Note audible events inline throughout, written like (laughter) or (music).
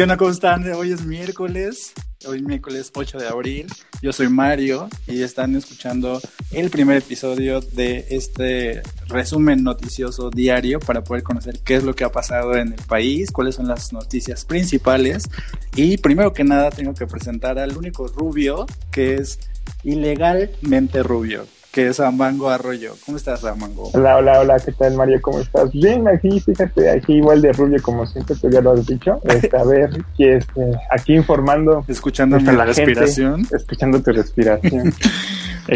¿Qué onda? ¿Cómo están? Hoy es miércoles, hoy miércoles 8 de abril. Yo soy Mario y están escuchando el primer episodio de este resumen noticioso diario para poder conocer qué es lo que ha pasado en el país, cuáles son las noticias principales. Y primero que nada tengo que presentar al único rubio que es ilegalmente rubio que es Amango Arroyo. ¿Cómo estás, Amango? Hola, hola, hola, ¿qué tal, Mario? ¿Cómo estás? Bien, aquí, fíjate, aquí igual de rubio como siempre, tú ya lo has dicho. Este, a ver, (laughs) este, aquí informando. Escuchando mi respiración. escuchando tu respiración. (laughs)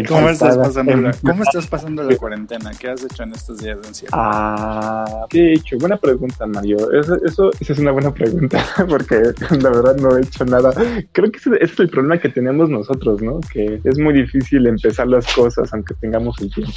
¿Cómo estás, pasando la, ¿Cómo estás pasando la cuarentena? ¿Qué has hecho en estos días de encierro? Ah, ¿qué he hecho? Buena pregunta, Mario. Eso, eso, es una buena pregunta, (laughs) porque la verdad no he hecho nada. Creo que ese, es el problema que tenemos nosotros, ¿no? Que es muy difícil empezar las cosas aunque tengamos el tiempo.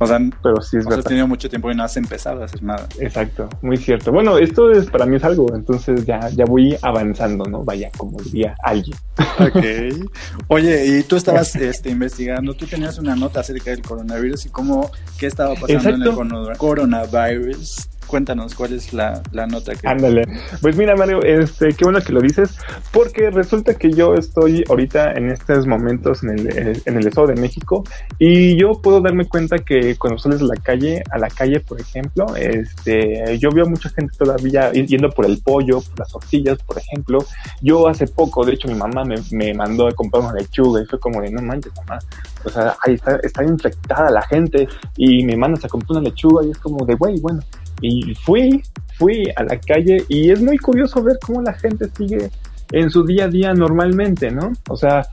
o sea, pero sí es verdad. Has tenido mucho tiempo y no has empezado a hacer nada. Exacto, muy cierto. Bueno, esto es para mí es algo, entonces ya, ya voy avanzando, ¿no? Vaya, como diría alguien. Ok. (laughs) Oye, y tú estabas este, investigando tú tenías una nota acerca del coronavirus y cómo, qué estaba pasando en el coronavirus. Cuéntanos cuál es la, nota que. Ándale. Pues mira, Mario, este, qué bueno que lo dices, porque resulta que yo estoy ahorita en estos momentos en el, en el Estado de México y yo puedo darme cuenta que cuando sales a la calle, a la calle, por ejemplo, este, yo veo mucha gente todavía yendo por el pollo, por las tortillas, por ejemplo. Yo hace poco, de hecho, mi mamá me, me mandó a comprar una lechuga y fue como de, no manches, mamá, o sea, ahí está, está infectada la gente y me mandas a comprar una lechuga y es como de, güey, bueno y fui, fui a la calle y es muy curioso ver cómo la gente sigue en su día a día normalmente, ¿no? O sea,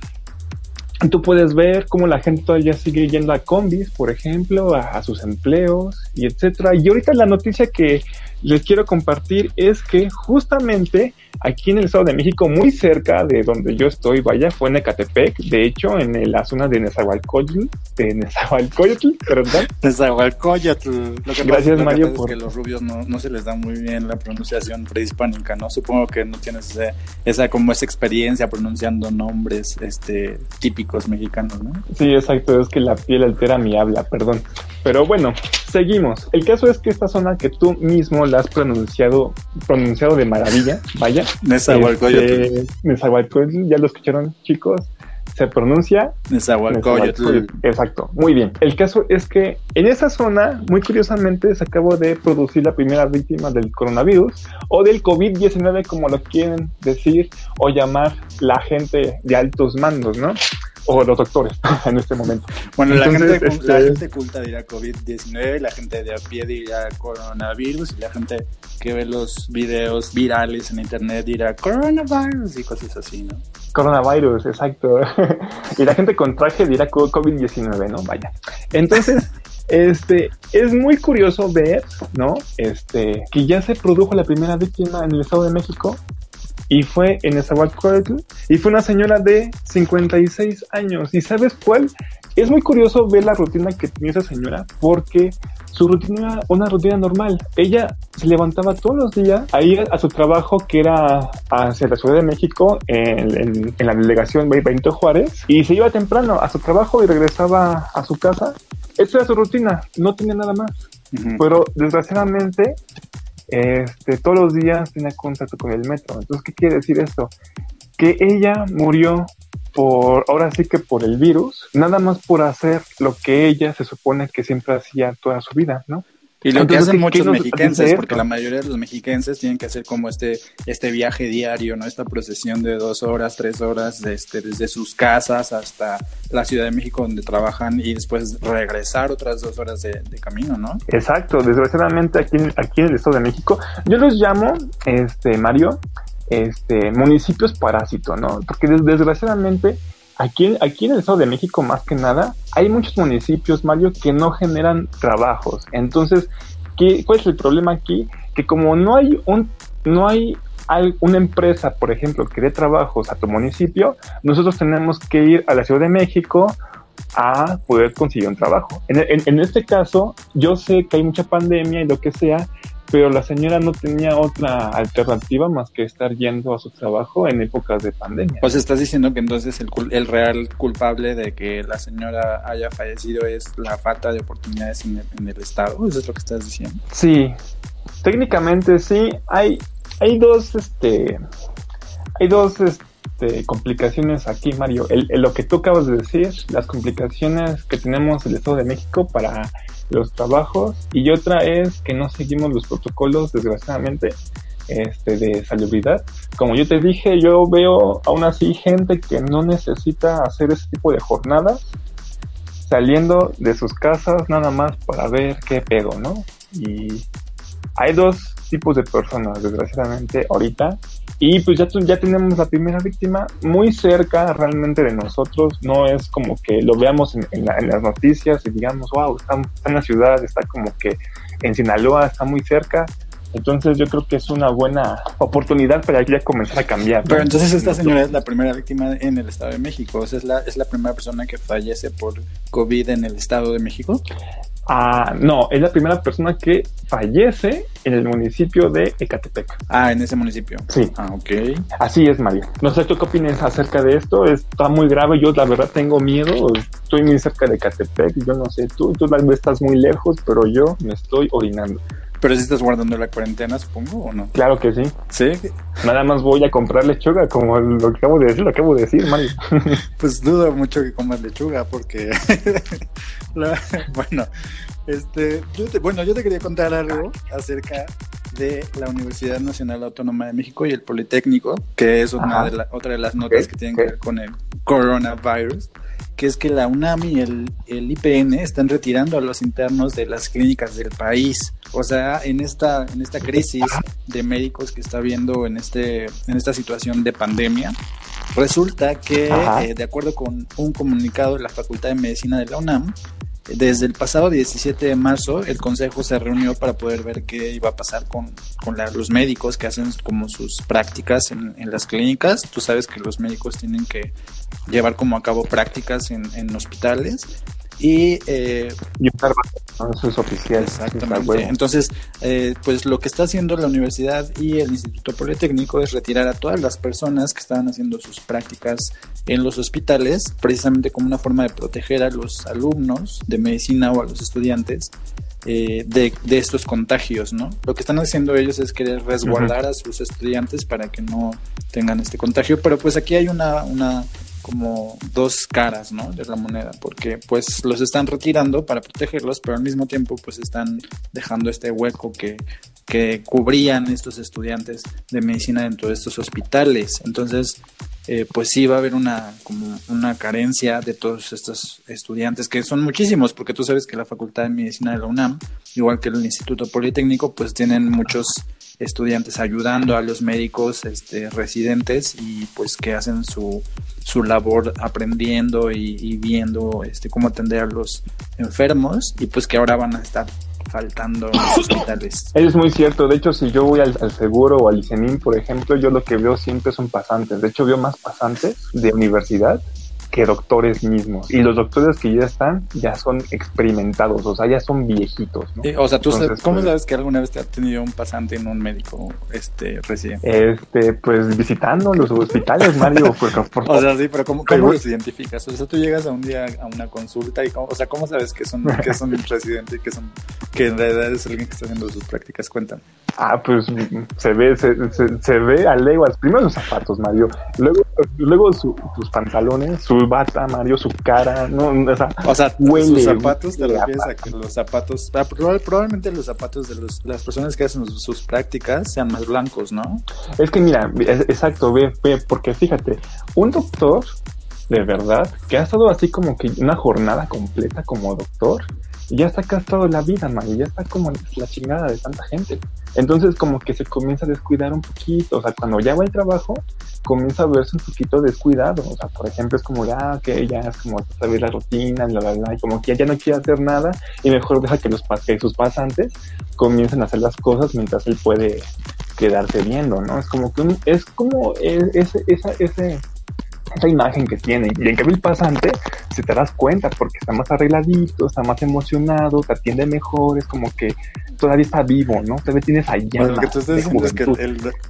tú puedes ver cómo la gente todavía sigue yendo a combis, por ejemplo, a, sus empleos y etcétera. Y ahorita la noticia que les quiero compartir es que justamente aquí en el Estado de México, muy cerca de donde yo estoy, vaya, fue en Ecatepec, de hecho, en la zona de Nezahualcóyotl, de Nezahualcóyotl, ¿verdad? (laughs) Nezahualcóyotl. Lo que Gracias, Mario. Es que los rubios no, no, se les da muy bien la pronunciación prehispánica, ¿no? Supongo que no tienes esa, como esa experiencia pronunciando nombres este, típicos mexicanos, ¿no? Sí, exacto, es que la piel altera mi habla, perdón. Pero bueno, seguimos. El caso es que esta zona que tú mismo la has pronunciado, pronunciado de maravilla, vaya, Nezahualcóyotl. Este, Nezahualcóyotl, ya lo escucharon, chicos. Se pronuncia Nezahualcóyotl. Exacto, muy bien. El caso es que en esa zona, muy curiosamente, se acabó de producir la primera víctima del coronavirus o del COVID-19, como lo quieren decir o llamar la gente de altos mandos, ¿no? O los doctores (laughs) en este momento. Bueno, la, gente, la este, gente culta dirá COVID-19, la gente de a pie dirá coronavirus y la gente que ve los videos virales en internet dirá coronavirus y cosas así, ¿no? Coronavirus, exacto. (laughs) y la gente con traje dirá COVID-19, ¿no? Vaya. Entonces, (laughs) este, es muy curioso ver, ¿no? Este, que ya se produjo la primera víctima en el Estado de México y fue en Nezahualcóyotl y fue una señora de 56 años. ¿Y sabes cuál? Es muy curioso ver la rutina que tenía esa señora porque su rutina era una rutina normal. Ella se levantaba todos los días a ir a su trabajo que era hacia la Ciudad de México en, la delegación Benito Juárez y se iba temprano a su trabajo y regresaba a su casa. Esa era su rutina, no tenía nada más. Pero desgraciadamente este, todos los días tiene contacto con el metro. Entonces, ¿qué quiere decir esto? Que ella murió por, ahora sí que por el virus, nada más por hacer lo que ella se supone que siempre hacía toda su vida, ¿no? Y lo que hacen muchos mexiquenses, porque la mayoría de los mexiquenses tienen que hacer como este, este viaje diario, ¿no? Esta procesión de dos horas, tres horas, este, desde sus casas hasta la Ciudad de México donde trabajan y después regresar otras dos horas de, camino, ¿no? Exacto, desgraciadamente aquí, aquí en el Estado de México, yo los llamo, este, Mario, este, municipios parásito, ¿no? Porque desgraciadamente Aquí, aquí en el Estado de México, más que nada, hay muchos municipios, Mario, que no generan trabajos. Entonces, ¿qué, ¿cuál es el problema aquí? Que como no hay un, no hay una empresa, por ejemplo, que dé trabajos a tu municipio, nosotros tenemos que ir a la Ciudad de México a poder conseguir un trabajo. En, este caso, yo sé que hay mucha pandemia y lo que sea, pero la señora no tenía otra alternativa más que estar yendo a su trabajo en épocas de pandemia. Pues estás diciendo que entonces el, el real culpable de que la señora haya fallecido es la falta de oportunidades en el, Estado, ¿eso es lo que estás diciendo? Sí, técnicamente sí, hay, hay dos, este, hay dos este, complicaciones aquí, Mario. El, lo que tú acabas de decir, las complicaciones que tenemos el Estado de México para los trabajos y otra es que no seguimos los protocolos, desgraciadamente, este, de salubridad. Como yo te dije, yo veo aún así gente que no necesita hacer ese tipo de jornadas saliendo de sus casas nada más para ver qué pedo, ¿no? Y hay dos tipos de personas, desgraciadamente, ahorita. Y pues ya, ya tenemos la primera víctima muy cerca realmente de nosotros. No es como que lo veamos en, las noticias y digamos, wow, está, en la ciudad, está como que en Sinaloa, está muy cerca. Entonces yo creo que es una buena oportunidad para ya comenzar a cambiar. Pero entonces esta señora es la primera víctima en el Estado de México, o sea, es la, es la primera persona que fallece por COVID en el Estado de México. Ah, no, es la primera persona que fallece en el municipio de Ecatepec. Ah, en ese municipio. Sí. Ah, ok. Así es, Mario. No sé tú qué opinas acerca de esto. Está muy grave. Yo, la verdad, tengo miedo. Estoy muy cerca de Ecatepec. Yo no sé tú. Tú tal vez estás muy lejos, pero yo me estoy orinando. Pero si estás guardando la cuarentena, supongo, ¿o no? Claro que sí. Sí. Nada más voy a comprar lechuga, como lo que acabo de decir, lo acabo de decir, Mario. (laughs) pues dudo mucho que comas lechuga, porque. (laughs) bueno, este, yo bueno, yo te quería contar algo acerca de la Universidad Nacional Autónoma de México y el Politécnico, que es una de otra de las notas que tienen que ver con el coronavirus que es que la UNAM y el, el, IPN están retirando a los internos de las clínicas del país. O sea, en esta, en esta crisis de médicos que está habiendo en, este, en esta situación de pandemia, resulta que, eh, de acuerdo con un comunicado de la Facultad de Medicina de la UNAM, desde el pasado 17 de marzo, el Consejo se reunió para poder ver qué iba a pasar con, los médicos que hacen como sus prácticas en, en, las clínicas. Tú sabes que los médicos tienen que llevar como a cabo prácticas en, en hospitales y, eh, eso es oficial. Exactamente. Entonces, eh, pues lo que está haciendo la universidad y el Instituto Politécnico es retirar a todas las personas que estaban haciendo sus prácticas en los hospitales, precisamente como una forma de proteger a los alumnos de medicina o a los estudiantes eh, de, de, estos contagios, ¿no? Lo que están haciendo ellos es querer resguardar a sus estudiantes para que no tengan este contagio, pero pues aquí hay una, una como dos caras, ¿no? De la moneda, porque pues los están retirando para protegerlos, pero al mismo tiempo pues están dejando este hueco que, que cubrían estos estudiantes de medicina dentro de estos hospitales. Entonces, eh, pues sí va a haber una como una carencia de todos estos estudiantes, que son muchísimos, porque tú sabes que la Facultad de Medicina de la UNAM, igual que el Instituto Politécnico, pues tienen muchos estudiantes ayudando a los médicos este, residentes y pues que hacen su, su labor aprendiendo y, viendo este, cómo atender a los enfermos y pues que ahora van a estar faltando los hospitales. (coughs) Es muy cierto, de hecho si yo voy al, seguro o al ICENIM, por ejemplo, yo lo que veo siempre son pasantes, de hecho veo más pasantes de universidad que doctores mismos. Y los doctores que ya están, ya son experimentados, o sea, ya son viejitos. ¿no? o sea, ¿tú ¿cómo pues, sabes que alguna vez te ha tenido un pasante en un médico este, residente? Este, pues visitando los hospitales, Mario. (laughs) o sea, sí, pero ¿cómo, cómo los identificas? O sea, tú llegas a un día a una consulta y, o sea, ¿cómo sabes que son, que son (laughs) residente y que, son, que en realidad es alguien que está haciendo sus prácticas? Cuentan. Ah, pues se ve, se, se, ve a leguas. Primero los zapatos, Mario. Luego, luego sus pantalones, su bata, Mario, su cara, no, o sea, o sea sus zapatos, te refieres a que los zapatos, ah, probablemente los zapatos de las personas que hacen sus, prácticas sean más blancos, ¿no? Es que mira, exacto, ve, ve, porque fíjate, un doctor de verdad que ha estado así como que una jornada completa como doctor, ya está castrado la vida, Mario, ya está como la chingada de tanta gente. Entonces como que se comienza a descuidar un poquito, o sea, cuando ya va al trabajo, comienza a verse un poquito descuidado, o sea, por ejemplo, es como, ah, que ya es como saber la rutina, bla, bla, bla, y como que ya no quiere hacer nada y mejor deja que, los, que sus pasantes comiencen a hacer las cosas mientras él puede quedarse viendo, ¿no? Es como que es como e, ese, esa, ese esa imagen que tiene. Y en cambio el pasante, si te das cuenta, porque está más arregladito, está más emocionado, te atiende mejor, es como que todavía está vivo, ¿no? Todavía tienes ahí bueno, es que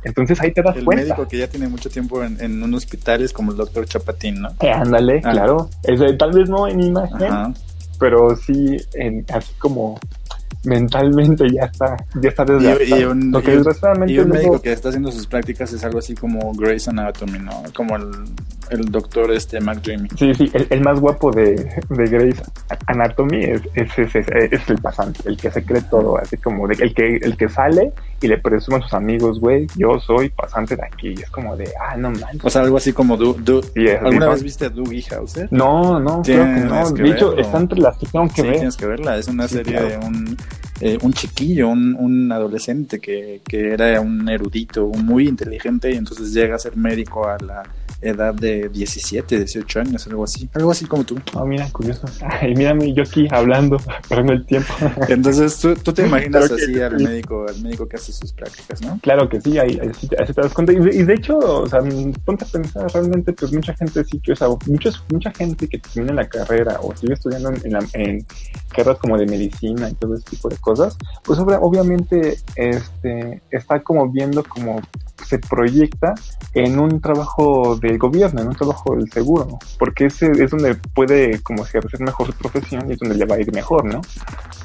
Entonces ahí te das el cuenta. El médico que ya tiene mucho tiempo en, un hospital es como el doctor Chapatín, ¿no? Eh, ándale, ah. claro. tal vez no en imagen, pero sí en, así como mentalmente ya está, ya está desgastado. Y, un, y un médico que está haciendo sus prácticas es algo así como Grey's Anatomy, ¿no? Como el, el doctor este McDreamy. Sí, sí, el, más guapo de, de Grey's Anatomy es, es, es, es, el pasante, el que se cree todo, así como de, el que el que sale y le presume a sus amigos, güey, yo soy pasante de aquí. Y es como de, ah, no manches. O sea, algo así como du, du ¿Alguna vez viste a Dougie Hauser? No, no, creo que no. de hecho, está entre las que tengo que sí, ver. tienes que verla. Es una serie de un, eh, un chiquillo, un, un adolescente que, que era un erudito, muy inteligente y entonces llega a ser médico a la edad de 17, 18 años, algo así. Algo así como tú. Ah, mira, curioso. (laughs) Ay, mírame, yo aquí hablando, (laughs) perdiendo el tiempo. (laughs) Entonces, ¿tú, tú te imaginas así al médico, al médico que hace sus prácticas, ¿no? Claro que sí, ahí, te das cuenta. Y de, hecho, o sea, ponte a pensar, realmente, pues mucha gente sí que, o sea, muchos, mucha gente que termina la carrera o sigue estudiando en, en carreras como de medicina y todo ese tipo de cosas, pues obviamente este, está como viendo como se proyecta en un trabajo del gobierno, en un trabajo del seguro, porque ese es donde puede como si hacer mejor su profesión y es donde le va a ir mejor, ¿no?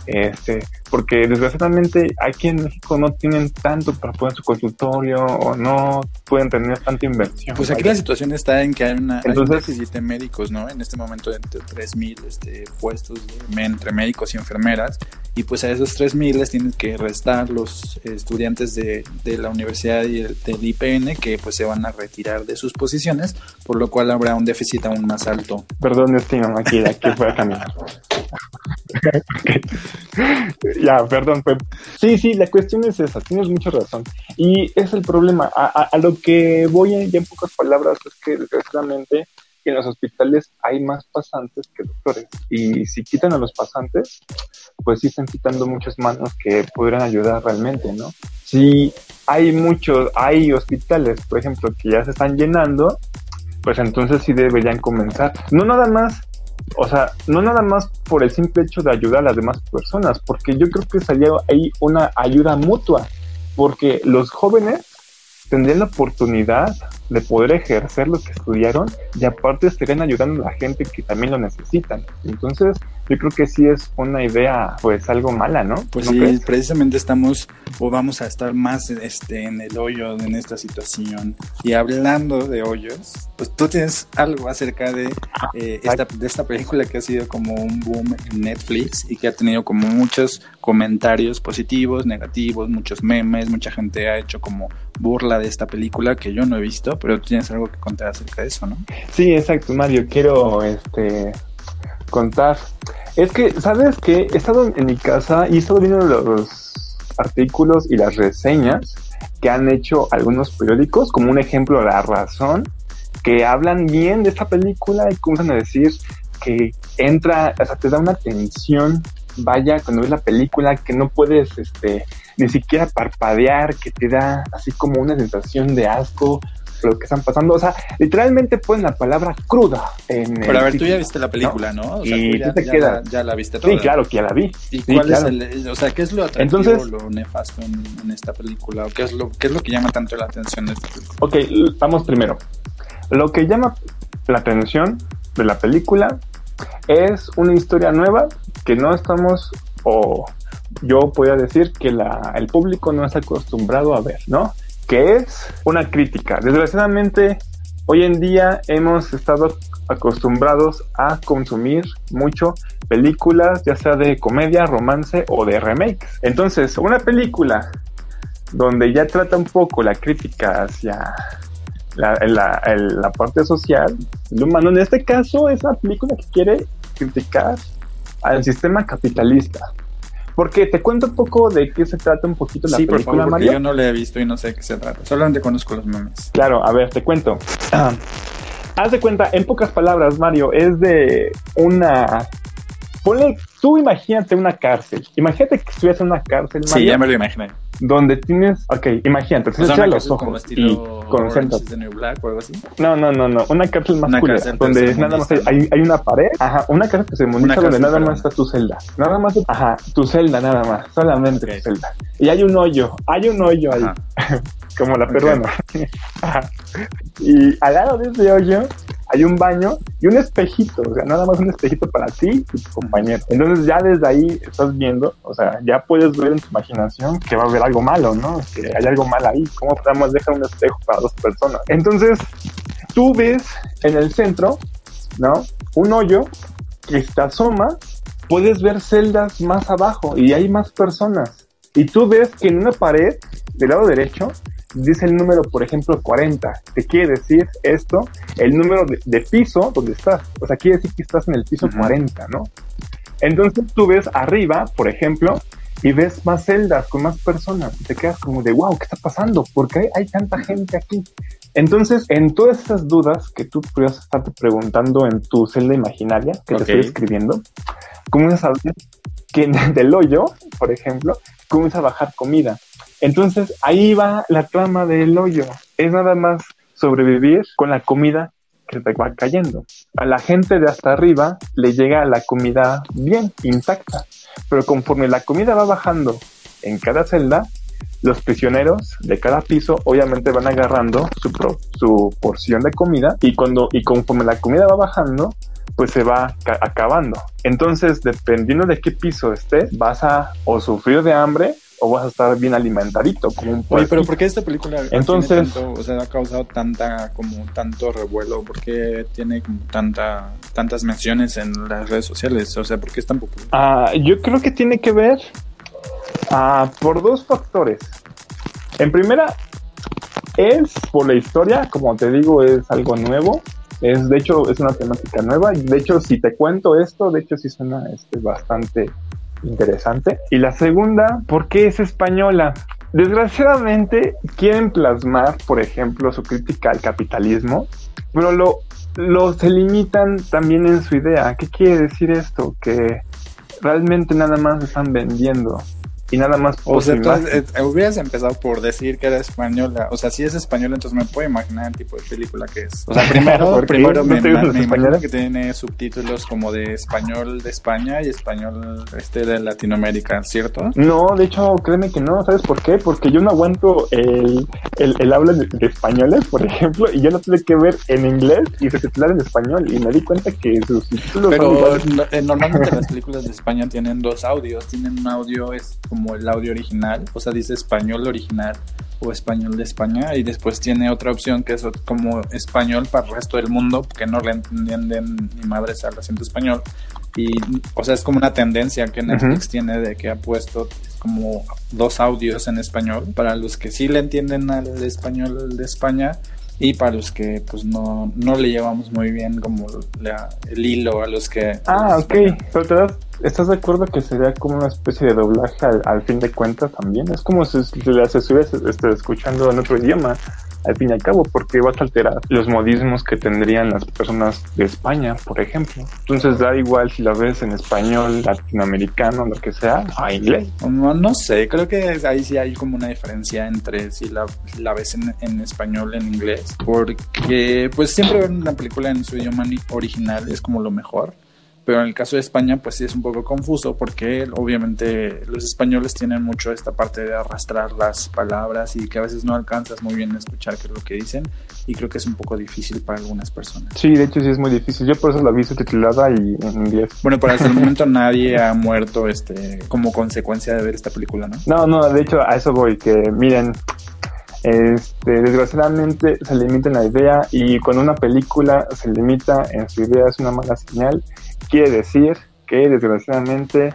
Este, porque desgraciadamente aquí en México no tienen tanto para poner su consultorio o no pueden tener tanta inversión. Pues aquí la situación está en que hay, una, Entonces, hay médicos, ¿no? En este momento entre 3.000 este, puestos entre médicos y enfermeras y pues a esos 3.000 les tienen que restar los estudiantes de, de la universidad y el, del IPN que pues se van a retirar de sus posiciones, por lo cual habrá un déficit aún más alto. Perdón, destino, aquí, aquí voy a caminar. ya, perdón. Pues. Sí, sí, la cuestión es esa, tienes mucha razón. Y es el problema. A, a, lo que voy en, ya en pocas palabras es que desgraciadamente en los hospitales hay más pasantes que doctores. Y si quitan a los pasantes, pues sí están quitando muchas manos que pudieran ayudar realmente, ¿no? Si hay muchos, hay hospitales, por ejemplo, que ya se están llenando, pues entonces sí deberían comenzar. No nada más o sea, no nada más por el simple hecho de ayudar a las demás personas, porque yo creo que sería ahí una ayuda mutua, porque los jóvenes tendrían la oportunidad de poder ejercer lo que estudiaron y aparte estarían ayudando a la gente que también lo necesitan. Entonces, yo creo que sí es una idea, pues algo mala, ¿no? Pues sí, precisamente estamos o vamos a estar más este, en el hoyo en esta situación. Y hablando de hoyos, pues tú tienes algo acerca de, eh, esta, de esta película que ha sido como un boom en Netflix y que ha tenido como muchos comentarios positivos, negativos, muchos memes, mucha gente ha hecho como burla de esta película que yo no he visto, pero tú tienes algo que contar acerca de eso, ¿no? Sí, exacto, Mario. Quiero este contar. Es que, ¿sabes qué? He estado en mi casa y he estado viendo los artículos y las reseñas que han hecho algunos periódicos, como un ejemplo La Razón, que hablan bien de esta película y comienzan a decir que entra, o sea, te da una tensión, vaya, cuando ves la película, que no puedes, este, ni siquiera parpadear, que te da así como una sensación de asco, lo que están pasando. O sea, literalmente ponen la palabra cruda en. Pero a ver, tú ya viste la película, ¿no? O sea, y ya, te ya, ya, la viste toda. Sí, claro que ya la vi. ¿Y cuál es el, o sea, qué es lo atractivo, Entonces, lo nefasto en, esta película? ¿O qué es lo, qué es lo que llama tanto la atención de esta película? Ok, vamos primero. Lo que llama la atención de la película es una historia nueva que no estamos o yo podría decir que la, el público no está acostumbrado a ver, ¿no? Que es una crítica. Desgraciadamente, hoy en día hemos estado acostumbrados a consumir mucho películas, ya sea de comedia, romance o de remakes. Entonces, una película donde ya trata un poco la crítica hacia la, parte social, humano, en este caso es una película que quiere criticar al sistema capitalista. Porque te cuento un poco de qué se trata un poquito la sí, película, por favor, Yo no la he visto y no sé qué se trata. Solamente conozco los memes. Claro, a ver, te cuento. Ah, haz de cuenta, en pocas palabras, Mario, es de una ponle, tú imagínate una cárcel. Imagínate que estuvieras en una cárcel. Mario, sí, ya me lo imaginé. Donde tienes, ok, imagínate, te cierras los ojos y concéntrate. Black o algo así. No, no, no, no, una cárcel más una donde nada más hay, hay, una pared, ajá, una cárcel que se muniza donde nada más está tu celda. Nada más, ajá, tu celda nada más, solamente tu celda. Y hay un hoyo, hay un hoyo ahí, (laughs) como la peruana. (laughs) y al lado de ese hoyo hay un baño y un espejito, o sea, nada más un espejito para ti y tu compañero. Entonces ya desde ahí estás viendo, o sea, ya puedes ver en tu imaginación que va a haber algo malo, ¿no? Que hay algo mal ahí. ¿Cómo podemos dejar un espejo para dos personas? Entonces, tú ves en el centro, ¿no? Un hoyo que te asoma, puedes ver celdas más abajo y hay más personas. Y tú ves que en una pared del lado derecho dice el número, por ejemplo, 40. Te quiere decir esto, el número de, piso donde estás. O sea, quiere decir que estás en el piso 40, ¿no? Entonces tú ves arriba, por ejemplo, y ves más celdas con más personas. Y te quedas como de, wow, ¿qué está pasando? ¿Por qué hay tanta gente aquí? Entonces, en todas esas dudas que tú podrías estarte preguntando en tu celda imaginaria que te estoy escribiendo, comienzas a ver que del hoyo, por ejemplo, comienza a bajar comida. Entonces, ahí va la trama del hoyo. Es nada más sobrevivir con la comida que te va cayendo. A la gente de hasta arriba le llega la comida bien, intacta. Pero conforme la comida va bajando en cada celda, los prisioneros de cada piso obviamente van agarrando su, porción de comida y cuando y conforme la comida va bajando pues se va acabando. Entonces, dependiendo de qué piso estés, vas a o sufrir de hambre o vas a estar bien alimentadito como un Oye, pero ¿por qué esta película Entonces, o sea, ha causado tanta como tanto revuelo? ¿Por qué tiene como tanta tantas menciones en las redes sociales? O sea, ¿por qué es tan popular? Ah, yo creo que tiene que ver Ah, por dos factores. En primera, es por la historia, como te digo, es algo nuevo. Es, de hecho, es una temática nueva. De hecho, si te cuento esto, de hecho, sí suena este, bastante interesante. Y la segunda, ¿por qué es española? Desgraciadamente, quieren plasmar, por ejemplo, su crítica al capitalismo, pero lo, lo se limitan también en su idea. ¿Qué quiere decir esto? Que realmente nada más están vendiendo y nada más. O sea, tú eh, hubieras empezado por decir que era española. O sea, si es española, entonces me puedo imaginar el tipo de película que es. O sea, primero, (laughs) primero me, imagino que tiene subtítulos como de español de España y español este de Latinoamérica, ¿cierto? No, de hecho, créeme que no. ¿Sabes por qué? Porque yo no aguanto el, el, el habla de, españoles, por (laughs) ejemplo, y yo no tuve que ver en inglés y subtitular en español. Y me di cuenta que sus subtítulos Pero eh, normalmente las películas de España tienen dos audios. Tienen un audio es como el audio original, o sea, dice español original o español de España y después tiene otra opción que es como español para el resto del mundo que no le entienden ni madres al acento español. Y o sea es como una tendencia que Netflix tiene de que ha puesto como dos audios en español. Para los que sí le entienden al español de España y para los que pues no, no le llevamos muy bien como el hilo a los que... Ah, ok, pero ¿estás de acuerdo que sería como una especie de doblaje al, fin de cuentas también? Es como si, si le estuvieras este, escuchando en otro idioma al fin y al cabo, porque vas a alterar los modismos que tendrían las personas de España, por ejemplo. Entonces da igual si la ves en español, latinoamericano, lo que sea, a inglés. No, no sé, creo que ahí sí hay como una diferencia entre si la, la ves en, en español, en inglés, porque pues siempre ver una película en su idioma original es como lo mejor pero en el caso de España pues sí es un poco confuso porque obviamente los españoles tienen mucho esta parte de arrastrar las palabras y que a veces no alcanzas muy bien a escuchar qué es lo que dicen y creo que es un poco difícil para algunas personas. Sí, de hecho sí es muy difícil. Yo por eso la vi subtitulada y en inglés. Bueno, pero hasta el momento nadie ha muerto este como consecuencia de ver esta película, ¿no? No, no, de hecho a eso voy, que miren, este, desgraciadamente se limita en la idea y cuando una película se limita en su idea es una mala señal quiere decir que desgraciadamente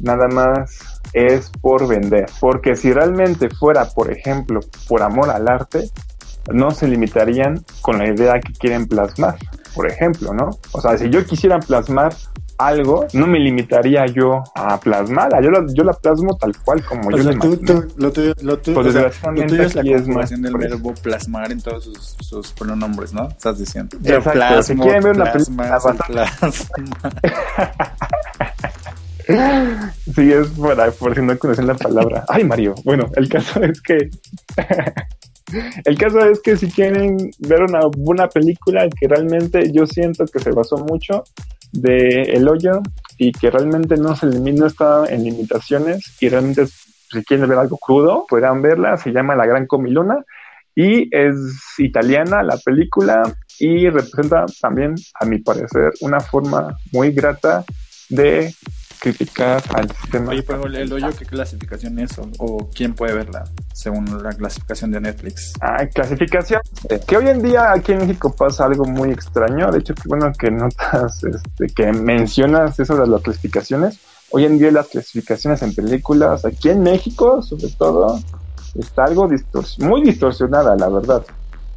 nada más es por vender. Porque si realmente fuera, por ejemplo, por amor al arte, no se limitarían con la idea que quieren plasmar, por ejemplo, ¿no? O sea, si yo quisiera plasmar algo, no me limitaría yo a plasmarla. Yo la, yo la plasmo tal cual como yo la tú, lo tuyo, lo tuyo, pues es la conjugación del verbo plasmar en todos sus, pronombres, ¿no? Estás diciendo. Exacto. si quieren ver una película sí, es para, por si no conocen la palabra. Ay, Mario. Bueno, el caso (laughs) es que el caso es que si quieren ver una buena película que realmente yo siento que se basó mucho de El Hoyo y que realmente no se no está en limitaciones y realmente si quieren ver algo crudo, podrán verla, se llama La Gran Comilona y es italiana la película y representa también, a mi parecer, una forma muy grata de criticar al sistema. Oye, pero el hoyo, ¿qué clasificación es? O, quién puede verla según la clasificación de Netflix? Ah, clasificación. Que hoy en día aquí en México pasa algo muy extraño. De hecho, que bueno que notas, (laughs) este, que mencionas eso de las clasificaciones. Hoy en día las clasificaciones en películas, aquí en México, sobre todo, está algo muy distorsionada, la verdad.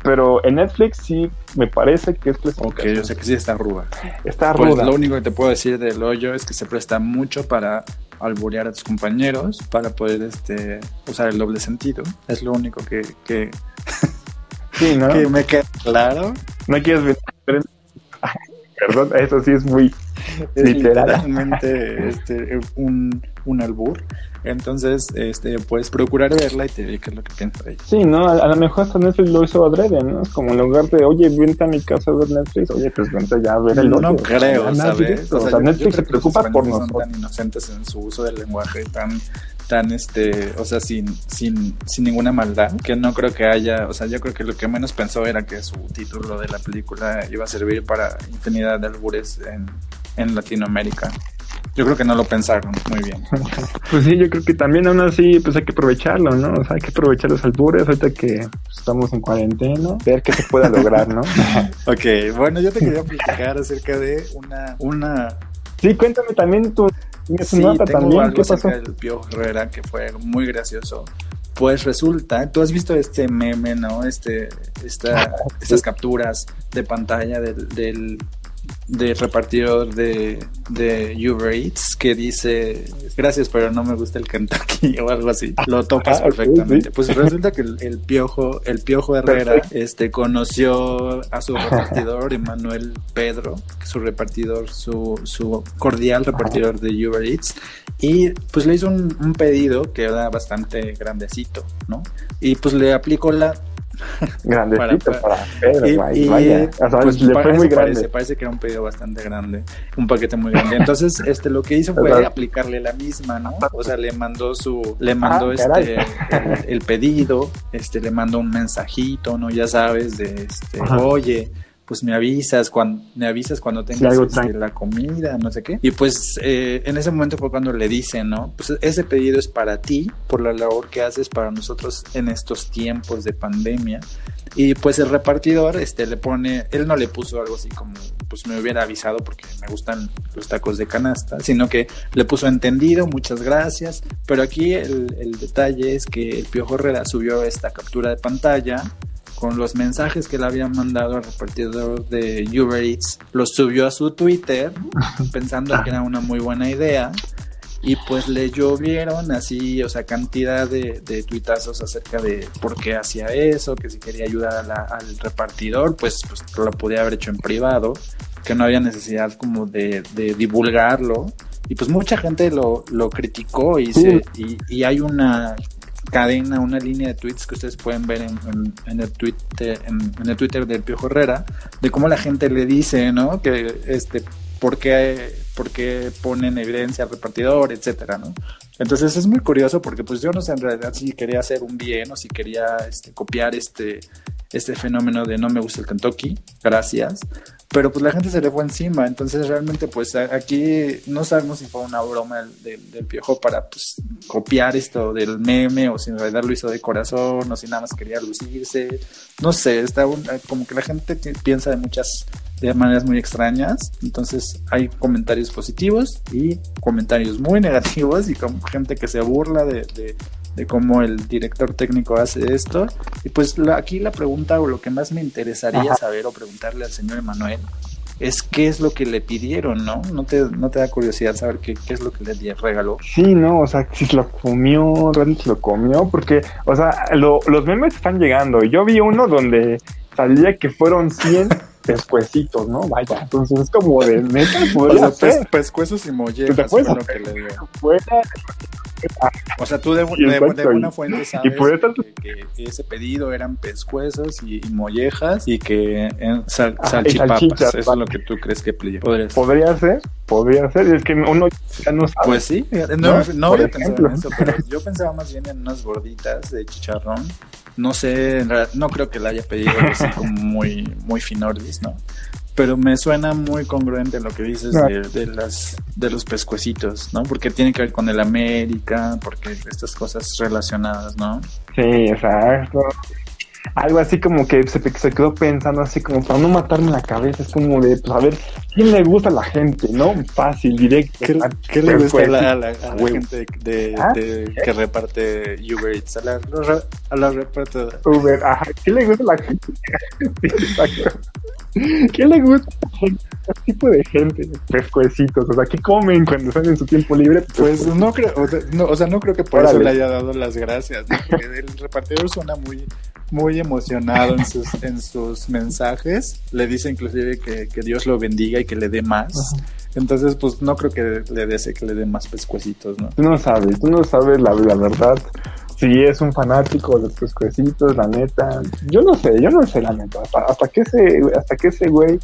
Pero en Netflix sí me parece que es Ok, yo sé que sí está ruda. Está pues ruda. Lo único que te puedo decir del hoyo es que se presta mucho para alburear a tus compañeros, para poder este, usar el doble sentido. Es lo único que, que, (laughs) sí, ¿no? (laughs) que me queda claro. No quieres ver. (laughs) Perdón, eso sí es muy literalmente este, un, un albur. Entonces, este, puedes procurar verla y te diré qué es lo que piensa de ella. Sí, ¿no? A, lo mejor hasta Netflix lo hizo adrede, ¿no? Es como en lugar de, oye, vente a mi casa a ver Netflix, oye, pues vente ya a ver el otro. No creo, ¿sabes? O sea, Netflix se preocupa por nosotros. Son tan inocentes en su uso del lenguaje, tan tan este, o sea, sin, sin, sin ninguna maldad, que no creo que haya, o sea, yo creo que lo que menos pensó era que su título de la película iba a servir para infinidad de albures en, en Latinoamérica. Yo creo que no lo pensaron muy bien. (laughs) Pues sí, yo creo que también aún así, pues hay que aprovecharlo, ¿no? O sea, hay que aprovechar los albures ahorita que estamos en cuarentena, ver qué se pueda lograr, ¿no? (laughs) ok, bueno, yo te quería platicar acerca de una, una... Sí, cuéntame también tu, sí, nota tengo también, algo ¿qué pasó? del Pío Herrera que fue muy gracioso. Pues resulta, tú has visto este meme, ¿no? Este, esta, (laughs) estas capturas de pantalla del, del de repartidor de, de Uber Eats que dice gracias pero no me gusta el Kentucky (laughs) o algo así. Lo topas ah, perfectamente. pues resulta que el, piojo el piojo Herrera este conoció a su (laughs) repartidor Emanuel Pedro su repartidor su, su cordial repartidor de Uber Eats y pues le hizo un, un pedido que era bastante grandecito no y pues le aplicó la (laughs) Grandecito para, Pedro, y, vaya. pues le fue muy grande. Parece, que era un pedido bastante grande, un paquete muy grande. Entonces, (laughs) este lo que hizo fue aplicarle la misma, ¿no? O sea, le mandó su, le mandó ah, este el, pedido, este, le mandó un mensajito, ¿no? Ya sabes, de este, oye pues me avisas cuando me avisas cuando tengas este, la comida, no sé qué. Y pues eh, en ese momento fue cuando le dicen, ¿no? Pues ese pedido es para ti por la labor que haces para nosotros en estos tiempos de pandemia. Y pues el repartidor este le pone, él no le puso algo así como pues me hubiera avisado porque me gustan los tacos de canasta, sino que le puso entendido, muchas gracias, pero aquí el, el detalle es que el Piojo Herrera subió esta captura de pantalla con los mensajes que le habían mandado al repartidor de Uber Eats, los subió a su Twitter (laughs) pensando que era una muy buena idea y pues le llovieron así, o sea, cantidad de, de tuitazos acerca de por qué hacía eso, que si quería ayudar al repartidor, pues, pues lo podía haber hecho en privado, que no había necesidad como de, de divulgarlo. Y pues mucha gente lo, lo criticó y, se, y, y hay una cadena, una línea de tweets que ustedes pueden ver en, el, Twitter, en, el Twitter del Piojo Herrera, de cómo la gente le dice, ¿no? Que, este, ¿por qué, por qué ponen evidencia al repartidor, etcétera, ¿no? Entonces es muy curioso porque pues yo no sé en realidad si quería hacer un bien o si quería este, copiar este, este fenómeno de no me gusta el Kentucky, gracias, pero pues la gente se le fue encima, entonces realmente pues aquí no sabemos si fue una broma del, del, piojo para pues copiar esto del meme o si en realidad lo hizo de corazón o si nada más quería lucirse, no sé, está como que la gente piensa de muchas de maneras muy extrañas, entonces hay comentarios positivos y comentarios muy (laughs) negativos y como gente que se burla de de cómo el director técnico hace esto. Y pues aquí la pregunta o lo que más me interesaría saber o preguntarle al señor Emanuel es qué es lo que le pidieron, ¿no? ¿No te, no te da curiosidad saber qué, qué es lo que le regaló? Sí, no, o sea, si se lo comió, realmente se lo comió, porque, o sea, los memes están llegando. Yo vi uno donde salía que fueron 100 (laughs) pescuecitos, ¿no? Vaya, entonces es como de neta, o sea, pescuezos y mollejas fue lo que le dio. O sea, tú de, de, de buena fuente sabes que, que, ese pedido eran pescuezos y, y mollejas y que en sal, y salchipapas. salchichas, Eso es lo que tú crees que podría ser. Podría ser, podría ser. Es que uno ya no sabe. Pues sí, ¿No? no, había pensado en eso, pero yo pensaba más bien en unas gorditas de chicharrón. No sé, en realidad, no creo que la haya pedido así como muy, muy finordis, ¿no? Pero me suena muy congruente lo que dices No. de, de las de los pescuecitos, ¿no? Porque tiene que ver con el América, porque estas cosas relacionadas, ¿no? Sí, exacto. Algo así como que se, se quedó pensando así como para no matarme la cabeza, es como de, pues a ver, ¿quién le gusta a la gente, no? Fácil, directo. ¿Qué, Ah, qué le gusta a pues, la, a la- a la huevo. gente de, ¿Ah? de- que reparte Uber Eats? A la, a la repartidora. Uber, ajá, ¿qué le gusta a la gente? (laughs) Sí. ¿Qué le gusta a la gente? ¿Qué tipo de gente? Pescuecitos, o sea, ¿qué comen cuando están en su tiempo libre? Pues no creo, o sea, no, o sea, no creo que por Órale. eso le haya dado las gracias, el repartidor suena muy, muy emocionado en sus, en sus mensajes. Le dice inclusive que, que Dios lo bendiga y que le dé más. Entonces, pues no creo que le desee que le den más pescuecitos, ¿no? Tú no sabes, tú no sabes la, la verdad. Si es un fanático de los pescuecitos, la neta. Yo no sé, yo no sé la neta. Hasta, hasta que ese, hasta que ese güey,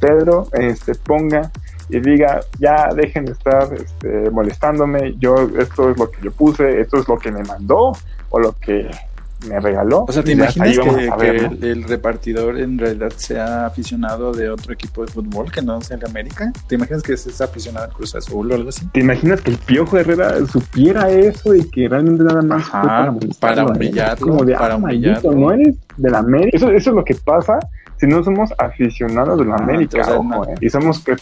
Pedro, este, ponga y diga, ya dejen de estar este, molestándome. Yo, esto es lo que yo puse, esto es lo que me mandó o lo que me regaló. O sea, ¿te ya imaginas que, el, repartidor en realidad sea aficionado de otro equipo de fútbol que no sea el América? ¿Te imaginas que es aficionado al Cruz Azul o algo así? ¿Te imaginas que el Piojo Herrera supiera eso y que realmente nada más Ajá, fue para, para humillarlo, Como de, para ah, maldito, no eres de la América. Eso, eso es lo que pasa si no somos aficionados de la Ah, América, ojo, no. eh. Y somos que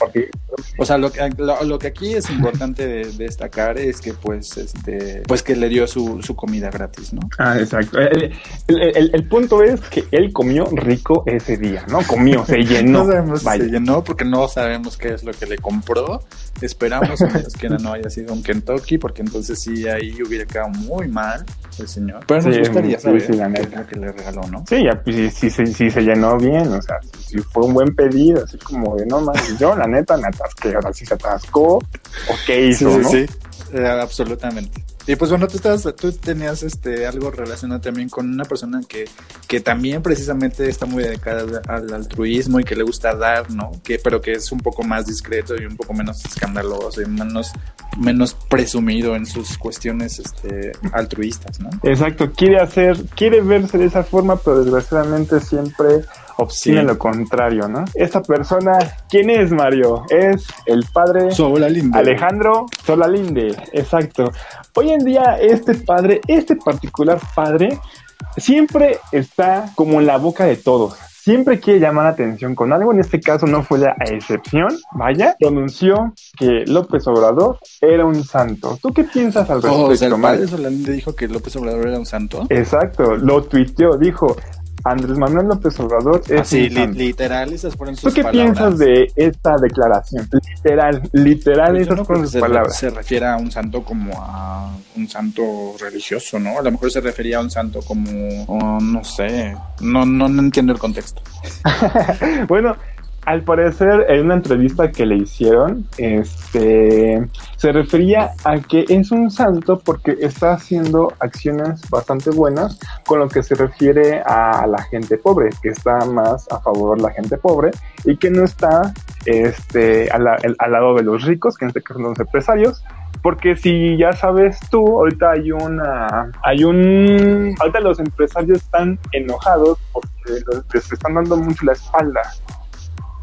O sea, lo que, lo, lo que aquí es importante de- destacar es que pues este pues que le dio su, su comida gratis, ¿no? Ah, exacto. El, el- el- el punto es que él comió rico ese día, ¿no? Comió, se (laughs) llenó. No sabemos si se llenó porque no sabemos qué es lo que le compró. Esperamos a Dios que no haya sido un Kentucky, porque entonces sí ahí hubiera quedado muy mal el señor. Pero nos Sí, gustaría sí, saber sí, la qué es lo que le regaló, ¿no? Sí, ya, pues, sí, sí, sí, sí se llenó bien, o sea, si fue un buen pedido, así como de no más. Yo, la neta, me atasqué, ahora sí se atascó, o qué hizo, sí, ¿no? sí, Eh, absolutamente. Y pues bueno, tú, estabas, tú tenías este algo relacionado también con una persona que, que también precisamente está muy dedicada al altruismo y que le gusta dar, ¿no? Que, pero que es un poco más discreto y un poco menos escandaloso y menos, menos presumido en sus cuestiones este, altruistas, ¿no? Exacto, quiere hacer, quiere verse de esa forma, pero desgraciadamente siempre obtiene Sí. lo contrario, ¿no? Esta persona, ¿quién es Mario? Es el padre linda. Alejandro Solalinde, exacto. Hoy en día este padre, este particular padre, siempre está como en la boca de todos. Siempre quiere llamar la atención con algo, en este caso no fue la excepción, vaya, pronunció que López Obrador era un santo. ¿Tú qué piensas al respecto, Oh, o sea, el padre dijo que López Obrador era un santo. Exacto, lo tuiteó, dijo, Andrés Manuel López Obrador es Así, santo. literal, esas fueron ¿Tú sus qué palabras. piensas de esta declaración? Literal, literal, Pues esas no fueron sus se, palabras. se refiere a un santo como a un santo religioso, ¿no? A lo mejor se refería a un santo como, oh, no sé, no, no, no entiendo el contexto. (laughs) bueno, al parecer en una entrevista que le hicieron, este se refería a que es un santo porque está haciendo acciones bastante buenas con lo que se refiere a la gente pobre, que está más a favor de la gente pobre y que no está este al, lado de los ricos, que en este caso son los empresarios, porque si ya sabes tú, ahorita hay una, hay un, ahorita los empresarios están enojados porque les están dando mucho la espalda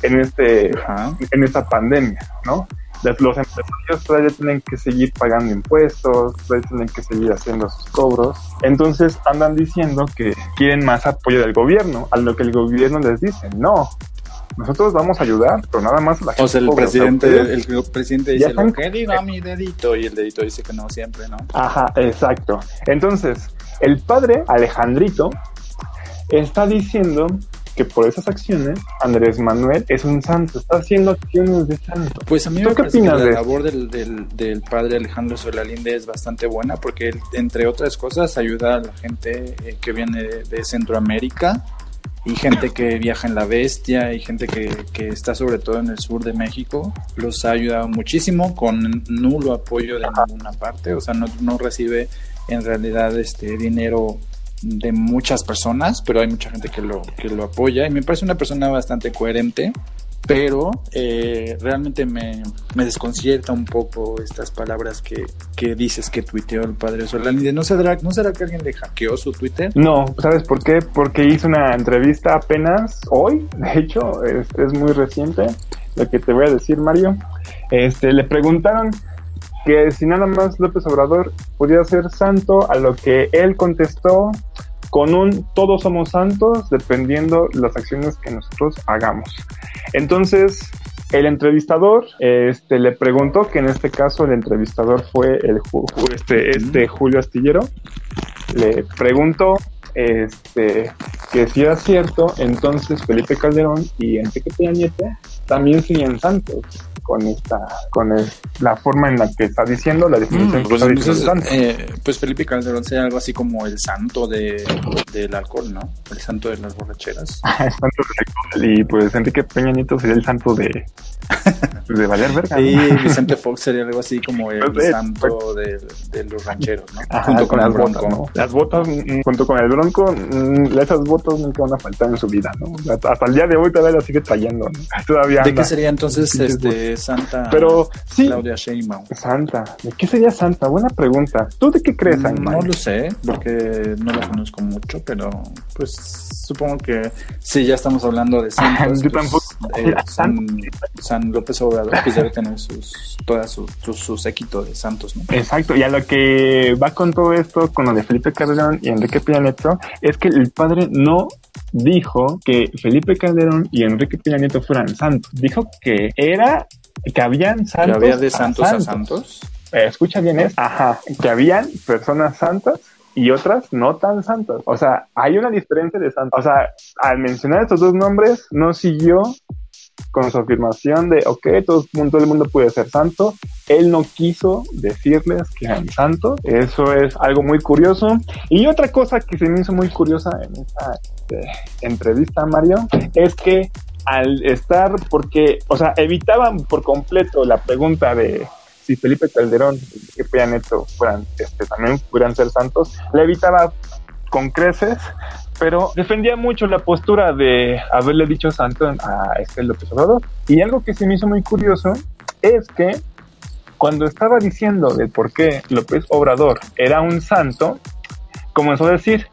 en este, Ajá. en esta pandemia, ¿no? Los empresarios todavía tienen que seguir pagando impuestos, todavía tienen que seguir haciendo sus cobros. Entonces andan diciendo que quieren más apoyo del gobierno, a lo que el gobierno les dice, no, nosotros vamos a ayudar, pero nada más la gente O sea, el pobre, presidente, ustedes- el presidente dice lo que diga mi dedito y el dedito dice que no siempre, ¿no? Ajá, exacto. Entonces, el padre Alejandrito está diciendo que por esas acciones Andrés Manuel es un santo, está haciendo acciones de santo. Pues a mí ¿Tú me parece que la de- labor del, del, del padre Alejandro Solalinde es bastante buena porque él, entre otras cosas, ayuda a la gente eh, que viene de, de Centroamérica y gente que viaja en la bestia y gente que, que, está sobre todo en el sur de México, los ha ayudado muchísimo con nulo apoyo de ninguna parte, o sea, no, no recibe en realidad este dinero de muchas personas, pero hay mucha gente que lo, que lo apoya y me parece una persona bastante coherente pero eh, realmente me, me, desconcierta un poco estas palabras que, que dices que tuiteó el padre Solani. ¿No será, ¿No será que alguien le hackeó su Twitter? No, ¿sabes por qué? Porque hizo una entrevista apenas hoy, de hecho, es, es muy reciente lo que te voy a decir, Mario. Este, le preguntaron que si nada más López Obrador podía ser santo, a lo que él contestó con un todos somos santos dependiendo las acciones que nosotros hagamos. Entonces, el entrevistador este, le preguntó, que en este caso el entrevistador fue el, este, este Julio Astillero, le preguntó este, que si era cierto, entonces Felipe Calderón y Enrique Peña Nieto también siguen santos con esta con la forma en la que está diciendo la definición mm, pues, eh, pues, Felipe Calderón sería algo así como el santo de, del alcohol no el santo de las borracheras. (laughs) El santo del alcohol y pues Enrique Peña Nieto sería el santo de de valer verga y Vicente Fox sería algo así como el pues, santo de, de, los rancheros no junto con, el bronco. ¿no? las botas mm, junto con el bronco mm, esas botas nunca van a faltar en su vida no hasta el día de hoy todavía la sigue trayendo ¿no? todavía de qué sería entonces este Santa Pero, sí, Claudia Sheinbaum. Santa. ¿De qué sería Santa? Buena pregunta. ¿Tú de qué crees, No lo sé, porque no la conozco mucho, pero pues supongo que si ya estamos hablando de. (laughs) Yo pues, tampoco. Eh, San, López Obrador, pues debe tener sus, toda su, su, séquito de santos, ¿no? Exacto, y a lo que va con todo esto, con lo de Felipe Calderón y Enrique Peña es que el padre no dijo que Felipe Calderón y Enrique Peña Nieto fueran santos. Dijo que era que habían santos. ¿Que había de santos a santos? Eh, escucha bien, es, ajá, que habían personas santas y otras no tan santas. O sea, hay una diferencia de santos. O sea, al mencionar estos dos nombres, no siguió con su afirmación de, ok, todo, todo el mundo puede ser santo. Él no quiso decirles que eran santos. Eso es algo muy curioso. Y otra cosa que se me hizo muy curiosa en esta este, entrevista, Mario, es que al estar, porque, o sea, evitaban por completo la pregunta de si Felipe Calderón y Peña fueran, este, también pudieran ser santos, la evitaba con creces, pero defendía mucho la postura de haberle dicho santo a este López Obrador. Y algo que se me hizo muy curioso es que cuando estaba diciendo de por qué López Obrador era un santo, comenzó a decir,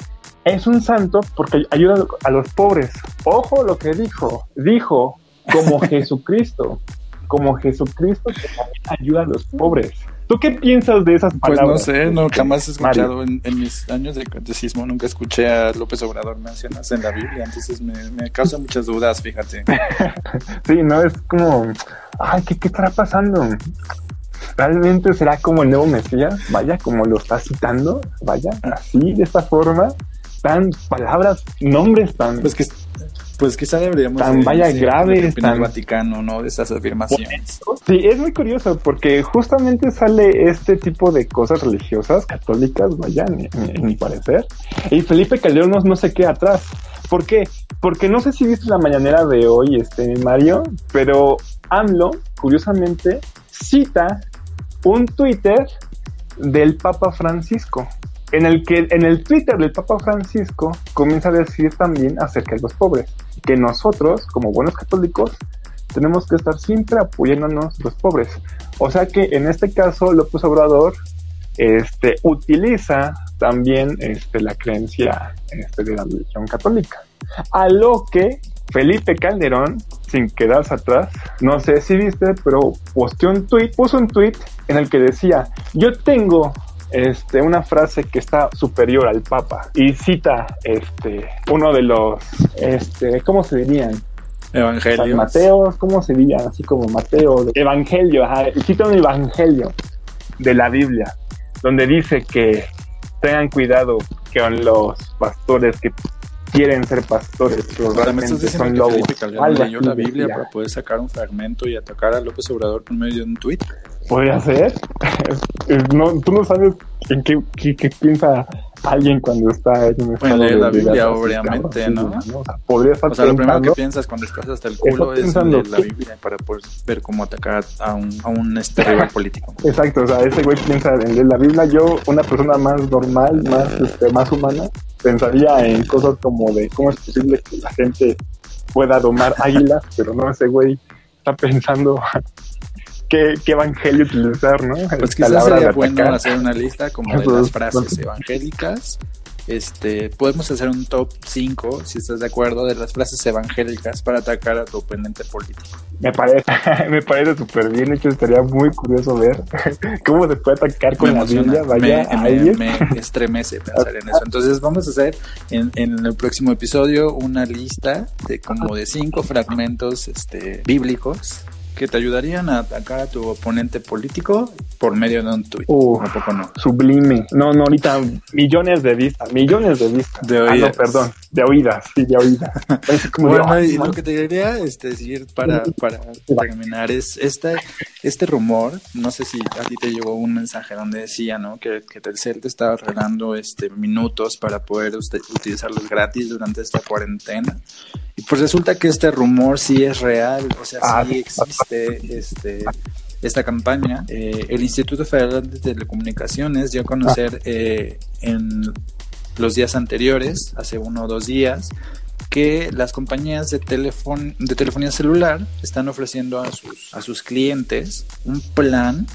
es un santo porque ayuda a los pobres. Ojo lo que dijo. Dijo como (laughs) Jesucristo. Como Jesucristo que ayuda a los pobres. ¿Tú qué piensas de esas palabras? Pues no sé, no, jamás he escuchado en, mis años de catecismo, nunca escuché a López Obrador mencionarse en la Biblia, entonces me, me causa muchas dudas, fíjate. (laughs) sí, no, es como, ay, ¿qué, ¿qué estará pasando? ¿Realmente será como el nuevo Mesías? Vaya, como lo está citando, vaya, así, de esta forma tan palabras, nombres tan. Pues que pues quizá deberíamos tan vaya grave tan Vaticano, ¿no? De esas afirmaciones. Sí, es muy curioso porque justamente sale este tipo de cosas religiosas católicas, vaya, en mi parecer. Y Felipe Calderón no, se queda atrás. ¿Por qué? Porque no sé si viste la mañanera de hoy, este Mario, pero AMLO, curiosamente, cita un Twitter del Papa Francisco en el que en el Twitter del Papa Francisco comienza a decir también acerca de los pobres, que nosotros, como buenos católicos, tenemos que estar siempre apoyándonos los pobres. O sea que en este caso López Obrador este, utiliza también este, la creencia este, de la religión católica. A lo que Felipe Calderón, sin quedarse atrás, no sé si viste, pero posteó un tweet, puso un tweet en el que decía, yo tengo este, una frase que está superior al Papa y cita este, uno de los, este, ¿cómo se dirían? Evangelios. Mateos, ¿cómo se dirían? Así como Mateo, Evangelio, cita un Evangelio de la Biblia, donde dice que tengan cuidado con los pastores que quieren ser pastores. Los realmente son lobos. leyó la Biblia para poder sacar un fragmento y atacar a López Obrador por medio de un tuit. Podría ser. (laughs) no, tú no sabes en qué, qué, piensa alguien cuando está en un estado leer de la Biblia, obviamente, ¿no? sí, O sea, podría estar O sea, lo primero que piensas cuando estás hasta el culo es en pensando leer la Biblia para poder ver cómo atacar a un, a un este, rival político. (laughs) Exacto, o sea, ese güey piensa en leer la Biblia. Yo, una persona más normal, más, este, más humana, pensaría en cosas como de cómo es posible que la gente pueda domar águilas, (laughs) pero no, ese güey está pensando qué, qué evangelio utilizar, ¿no? Pues quizás sería bueno atacar. hacer una lista como de las es- frases evangélicas. Este, podemos hacer un top 5, si estás de acuerdo, de las frases evangélicas para atacar a tu oponente político. Me parece, (laughs) me parece súper bien. Hecho, estaría muy curioso ver (laughs) cómo se puede atacar con me la Biblia. Vaya, me, me- me estremece pensar en eso. (laughs) Entonces vamos a hacer en, en el próximo episodio una lista de como de cinco fragmentos este, bíblicos que te ayudarían a atacar a tu oponente político por medio de un. Uf. ¿A poco no? Sublime. No, no, ahorita millones de vistas, millones de vistas. De Ah, no, oídas. perdón, de oídas, sí, de oídas. (laughs) Es como de, Bueno, "Ay, y man". lo que te diría este, decir para, para terminar es este, este rumor, no sé si a ti te llegó un mensaje donde decía, ¿no? Que, que Telcel te estaba regalando este, minutos para poder usted, utilizarlos gratis durante esta cuarentena. Y pues resulta que este rumor sí es real, o sea, Ah, sí existe este, esta campaña. Eh, el Instituto Federal de Telecomunicaciones dio a conocer eh, en los días anteriores, hace uno o dos días, que las compañías de, telefon de telefonía celular están ofreciendo a sus, a sus clientes un plan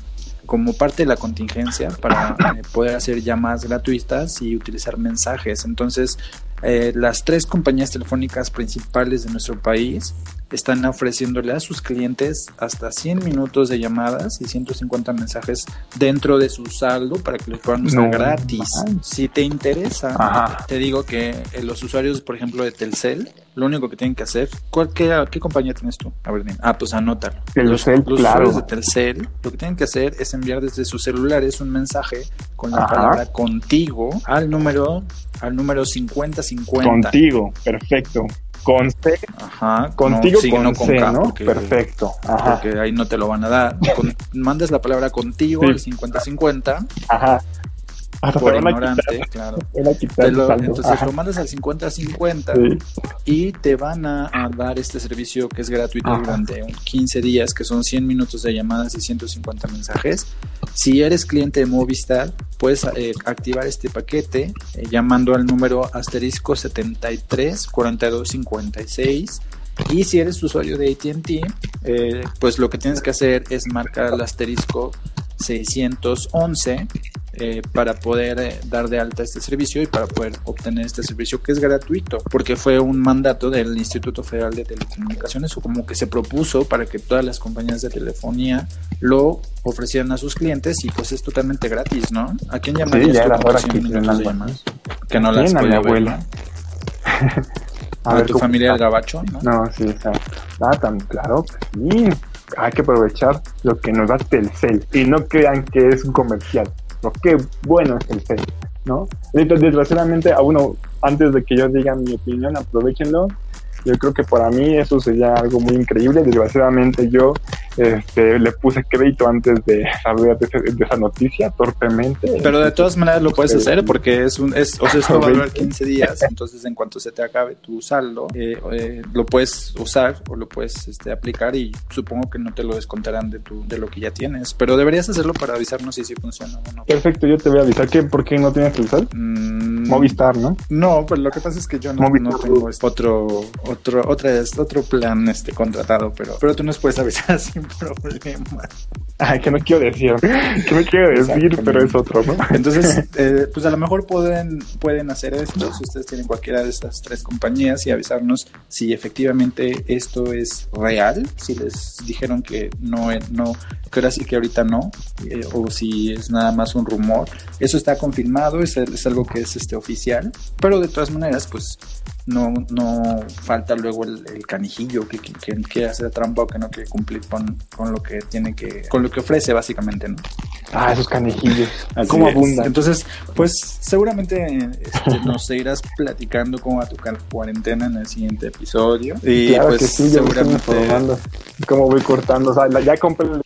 como parte de la contingencia para eh, poder hacer llamadas gratuitas y utilizar mensajes. Entonces, eh, las tres compañías telefónicas principales de nuestro país están ofreciéndole a sus clientes hasta 100 minutos de llamadas y 150 mensajes dentro de su saldo para que los puedan usar No gratis. Si te interesa, Ajá. te digo que eh, los usuarios, por ejemplo, de Telcel, lo único que tienen que hacer, ¿cuál, qué, ¿qué compañía tienes tú? A ver. Ah, pues anótalo. Telcel, los claro. usuarios de Telcel, lo que tienen que hacer es enviar desde sus celulares un mensaje con la Ajá. palabra contigo al número al número 5050. Contigo, perfecto. Con C, Ajá. contigo no, sí, con no C, K, ¿no? porque- Perfecto. Ajá. Porque ahí no te lo van a dar. Con- mandas la palabra contigo Sí. al 5050 Ajá. Hasta por ignorante, (laughs) quitar, claro. lo- entonces Ajá. lo mandas al 5050 Sí. y te van a, a dar este servicio que es gratuito Ajá. durante 15 días, que son 100 minutos de llamadas y 150 mensajes. Si eres cliente de Movistar, puedes eh, activar este paquete eh, llamando al número asterisco 73 42 56. Y si eres usuario de ATT, eh, pues lo que tienes que hacer es marcar el asterisco 611 eh, para poder eh, dar de alta este servicio y para poder obtener este servicio que es gratuito, porque fue un mandato del Instituto Federal de Telecomunicaciones o como que se propuso para que todas las compañías de telefonía lo ofrecieran a sus clientes y pues es totalmente gratis, ¿no? ¿A quién llamarías ya tú era hora 100 que llamadas? Que no las a mi ver, abuela. ¿no? (laughs) A, tu ¿cómo familia el gabacho, ¿no? No, sí, exacto. Ah, tan claro, sí. Hay que aprovechar lo que nos da Telcel y no crean que es un comercial. Lo que bueno es Telcel, ¿no? Desgraciadamente, a uno, antes de que yo diga mi opinión, aprovechenlo. Yo creo que para mí eso sería algo muy increíble. Desgraciadamente yo este, le puse crédito antes de saber de, ese- de esa noticia, torpemente. Pero de todas maneras lo puedes Ustedes- hacer porque es un, es, o sea, esto va (laughs) a durar Aproveche. 15 días, entonces en cuanto se te acabe tu saldo, eh, eh, lo puedes usar o lo puedes este, aplicar y supongo que no te lo descontarán de tu, de lo que ya tienes, pero deberías hacerlo para avisarnos si sí funciona o no. Perfecto, yo te voy a avisar que por qué no tienes Telcel. Mm, Movistar, ¿no? No, pues lo que pasa es que yo no, tengo este otro, otro, otra, otro plan este contratado, pero, pero tú nos puedes (laughs) avisar sin. Ay, que no quiero decir, que no quiero decir, pero es otro, ¿no? Entonces, eh, pues a lo mejor pueden, pueden hacer esto si ustedes tienen cualquiera de estas tres compañías y avisarnos si efectivamente esto es real, si les dijeron que no, eh, no que ahora sí que ahorita no, eh, o si es nada más un rumor. Eso está confirmado, es, es algo que es este oficial, pero de todas maneras, pues no, no falta luego el, el canijillo que, que, que quiere hacer trampa o que no quiere cumplir con, con lo que tiene que, con lo que ofrece básicamente, ¿no? Ah, esos canejillos. (laughs) Así ¿Cómo es. abundan? Entonces, pues seguramente este, nos seguirás platicando cómo va a tocar cuarentena en el siguiente episodio. Y claro pues que sí, estoy seguramente. ¿Cómo voy cortando? O sea, la- ya compré el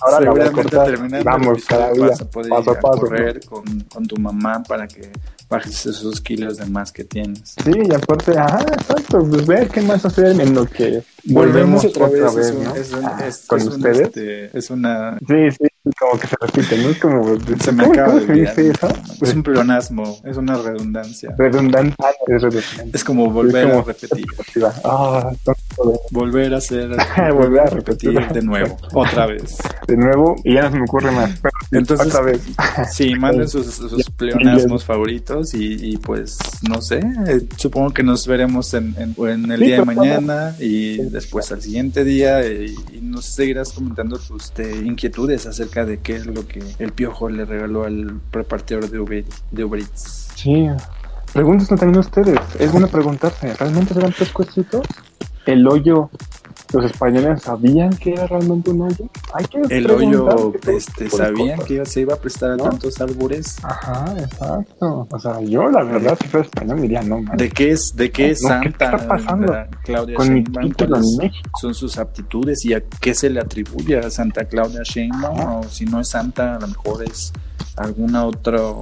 ahora la voy a seguramente cortar. terminando el Vamos, episodio cada día, vas a poder paso a paso. correr con, con tu mamá para que bajes esos kilos de más que tienes. Sí, y aparte, ajá, exacto, pues ver qué más hacer en lo que Volvemos otra vez, vez, un- ¿no? es un- Ah, es- con es un, ustedes. este, es una Sí, sí, como que se repite, ¿no? Es como, se me ¿cómo- acaba de olvidar. eso? Es un pleonasmo, es una redundancia. Redundante. Ah, es redundante. Es como volver Es como- (laughs) a repetir, Ah, de- volver a hacer, Volver a repetir de nuevo, otra vez. de nuevo y ya no se me ocurre más. Entonces, otra vez. Sí, (laughs) manden sus, sus pleonasmos favoritos y, y, pues no sé, eh, supongo que nos veremos en, en- en el Sí, día de mañana y después al siguiente día eh, y, nos seguirás comentando tus este, inquietudes acerca de qué es lo que el piojo le regaló al repartidor de Uber, de Uber Eats. Sí. Pregúntense también ustedes. Es bueno preguntarse, ¿realmente eran tres cuestitos? El hoyo, ¿los españoles sabían que era realmente un hoyo? Hay que El hoyo, este, ¿sabían cosas. que se iba a prestar a ¿No? tantos albures? Ajá, exacto. O sea, yo la verdad, si fuera español, diría, no, man. ¿De qué es, de qué es No, ¿qué santa está pasando la Claudia Con en México. son sus aptitudes y a qué se le atribuye a Santa Claudia Sheinbaum? O si no es santa, a lo mejor es algún otro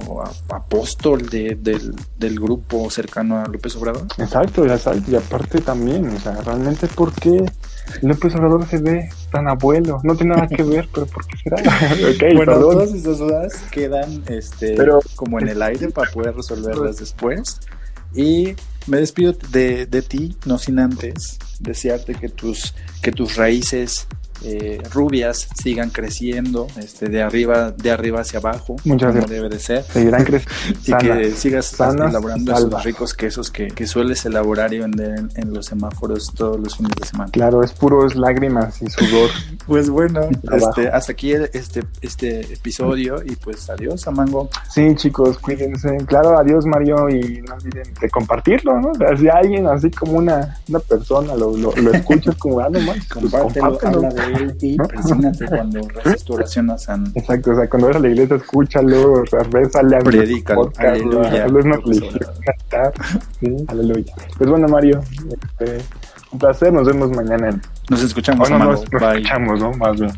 apóstol de- del, del grupo cercano a López Obrador. Exacto, exacto. Y aparte también, o sea, realmente, ¿por qué López Obrador se ve tan abuelo? No tiene nada que ver, pero ¿por qué será? (laughs) bueno, perdón. todas esas dudas quedan este, Pero- como en el aire para poder resolverlas después. Y me despido de, de ti, no sin antes desearte que tus, que tus raíces eh, rubias sigan creciendo este, de, arriba, de arriba hacia abajo, Muchas como gracias. debe de ser. Seguirán creciendo. (laughs) Y que sigas sanas elaborando esos ricos quesos que, que sueles elaborar y vender en, en los semáforos todos los fines de semana. Claro, es puros lágrimas y sudor. (laughs) Pues bueno, (laughs) este, hasta aquí el- este, este episodio y pues adiós, Amango. Sí, chicos, cuídense. Claro, adiós, Mario, y no olviden de compartirlo, ¿no? O sea, si alguien así como una, una persona lo, lo, lo escucha, es como, ah, no más, pues Compártelo, compártelo. De presínate cuando reces tu oración a San. Exacto, o sea, cuando vas a la iglesia, escúchalo, o sea, rézale a podcast, aleluya. hazlo una religión, sí, aleluya. Pues bueno, Mario, este, un placer, nos vemos mañana en... Nos escuchamos, Oh, no, Amango. nos, nos Bye. escuchamos, ¿no? Más bien.